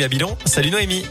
à. Salut Noémie.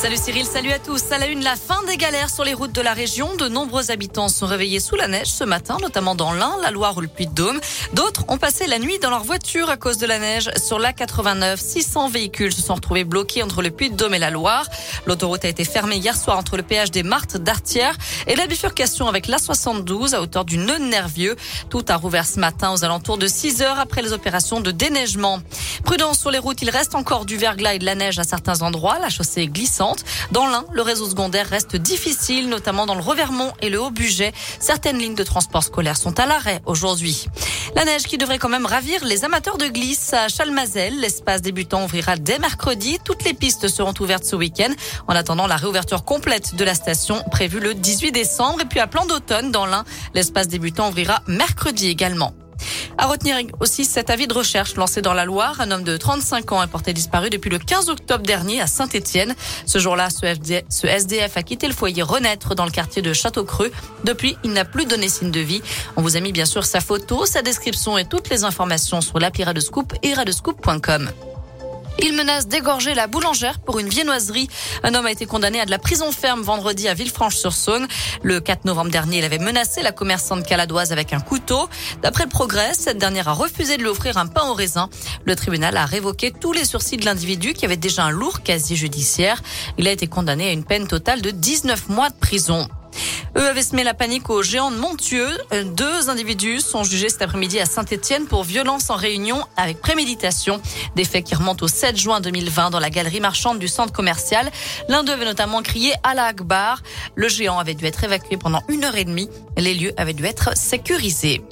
Salut Cyril, salut à tous. À la une, la fin des galères sur les routes de la région. De nombreux habitants sont réveillés sous la neige ce matin, notamment dans l'Ain, la Loire ou le Puy-de-Dôme. D'autres ont passé la nuit dans leur voiture à cause de la neige. Sur la 89, 600 véhicules se sont retrouvés bloqués entre le Puy-de-Dôme et la Loire. L'autoroute a été fermée hier soir entre le péage des Martes d'Artière et la bifurcation avec la 72 à hauteur du nœud nervieux. Tout a rouvert ce matin aux alentours de 6 heures après les opérations de déneigement. Prudence sur les routes, il reste encore du verglas et de la neige à certains endroits. La chaussée est glissante. Dans l'Ain, le réseau secondaire reste difficile, notamment dans le Revermont et le Haut-Budget. Certaines lignes de transport scolaire sont à l'arrêt aujourd'hui. La neige qui devrait quand même ravir les amateurs de glisse à Chalmazel. L'espace débutant ouvrira dès mercredi. Toutes les pistes seront ouvertes ce week-end. En attendant la réouverture complète de la station prévue le 18 décembre. Et puis à plan d'automne dans l'Ain, l'espace débutant ouvrira mercredi également. À retenir aussi cet avis de recherche lancé dans la Loire. Un homme de 35 ans est porté disparu depuis le 15 octobre dernier à Saint-Étienne. Ce jour-là, ce, SDF a quitté le foyer Renaître dans le quartier de Château-Creux. Depuis, il n'a plus donné signe de vie. On vous a mis bien sûr sa photo, sa description et toutes les informations sur l'appli Radescoop et radescoop.com. Il menace d'égorger la boulangère pour une viennoiserie. Un homme a été condamné à de la prison ferme vendredi à Villefranche-sur-Saône. Le 4 novembre dernier, il avait menacé la commerçante caladoise avec un couteau. D'après le progrès, cette dernière a refusé de lui offrir un pain au raisin. Le tribunal a révoqué tous les sursis de l'individu qui avait déjà un lourd casier judiciaire. Il a été condamné à une peine totale de 19 mois de prison. Eux avaient semé la panique aux géants de. Euh, deux individus sont jugés cet après-midi à Saint-Etienne pour violence en réunion avec préméditation. Des faits qui remontent au 7 juin 2020 dans la galerie marchande du centre commercial. L'un d'eux avait notamment crié Allah Akbar. Le géant avait dû être évacué pendant une heure et demie. Les lieux avaient dû être sécurisés.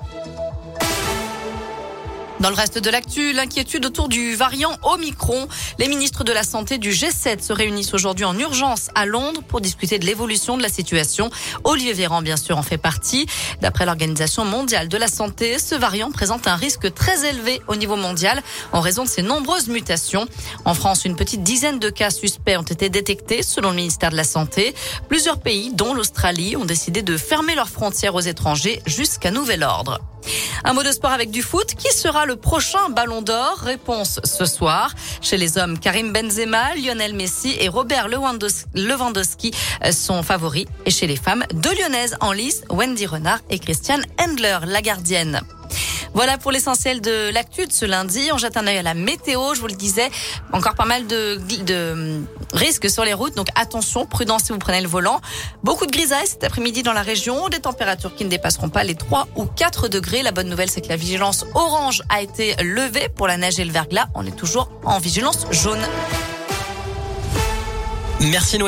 Dans le reste de l'actu, l'inquiétude autour du variant Omicron. Les ministres de la Santé du G7 se réunissent aujourd'hui en urgence à Londres pour discuter de l'évolution de la situation. Olivier Véran, bien sûr, en fait partie. D'après l'Organisation mondiale de la santé, ce variant présente un risque très élevé au niveau mondial en raison de ses nombreuses mutations. En France, une petite dizaine de cas suspects ont été détectés selon le ministère de la Santé. Plusieurs pays, dont l'Australie, ont décidé de fermer leurs frontières aux étrangers jusqu'à nouvel ordre. Un mot de sport avec du foot. Qui sera le prochain ballon d'or Réponse ce soir. Chez les hommes, Karim Benzema, Lionel Messi et Robert Lewandowski sont favoris. Et chez les femmes, deux lyonnaises en lice, Wendy Renard et Christiane Endler, la gardienne. Voilà pour l'essentiel de l'actu de ce lundi. On jette un œil à la météo. Je vous le disais, encore pas mal de, de risques sur les routes. Donc attention, prudence si vous prenez le volant. Beaucoup de grisailles cet après-midi dans la région. Des températures qui ne dépasseront pas les 3 ou 4 degrés. La bonne nouvelle, c'est que la vigilance orange a été levée pour la neige et le verglas. On est toujours en vigilance jaune. Merci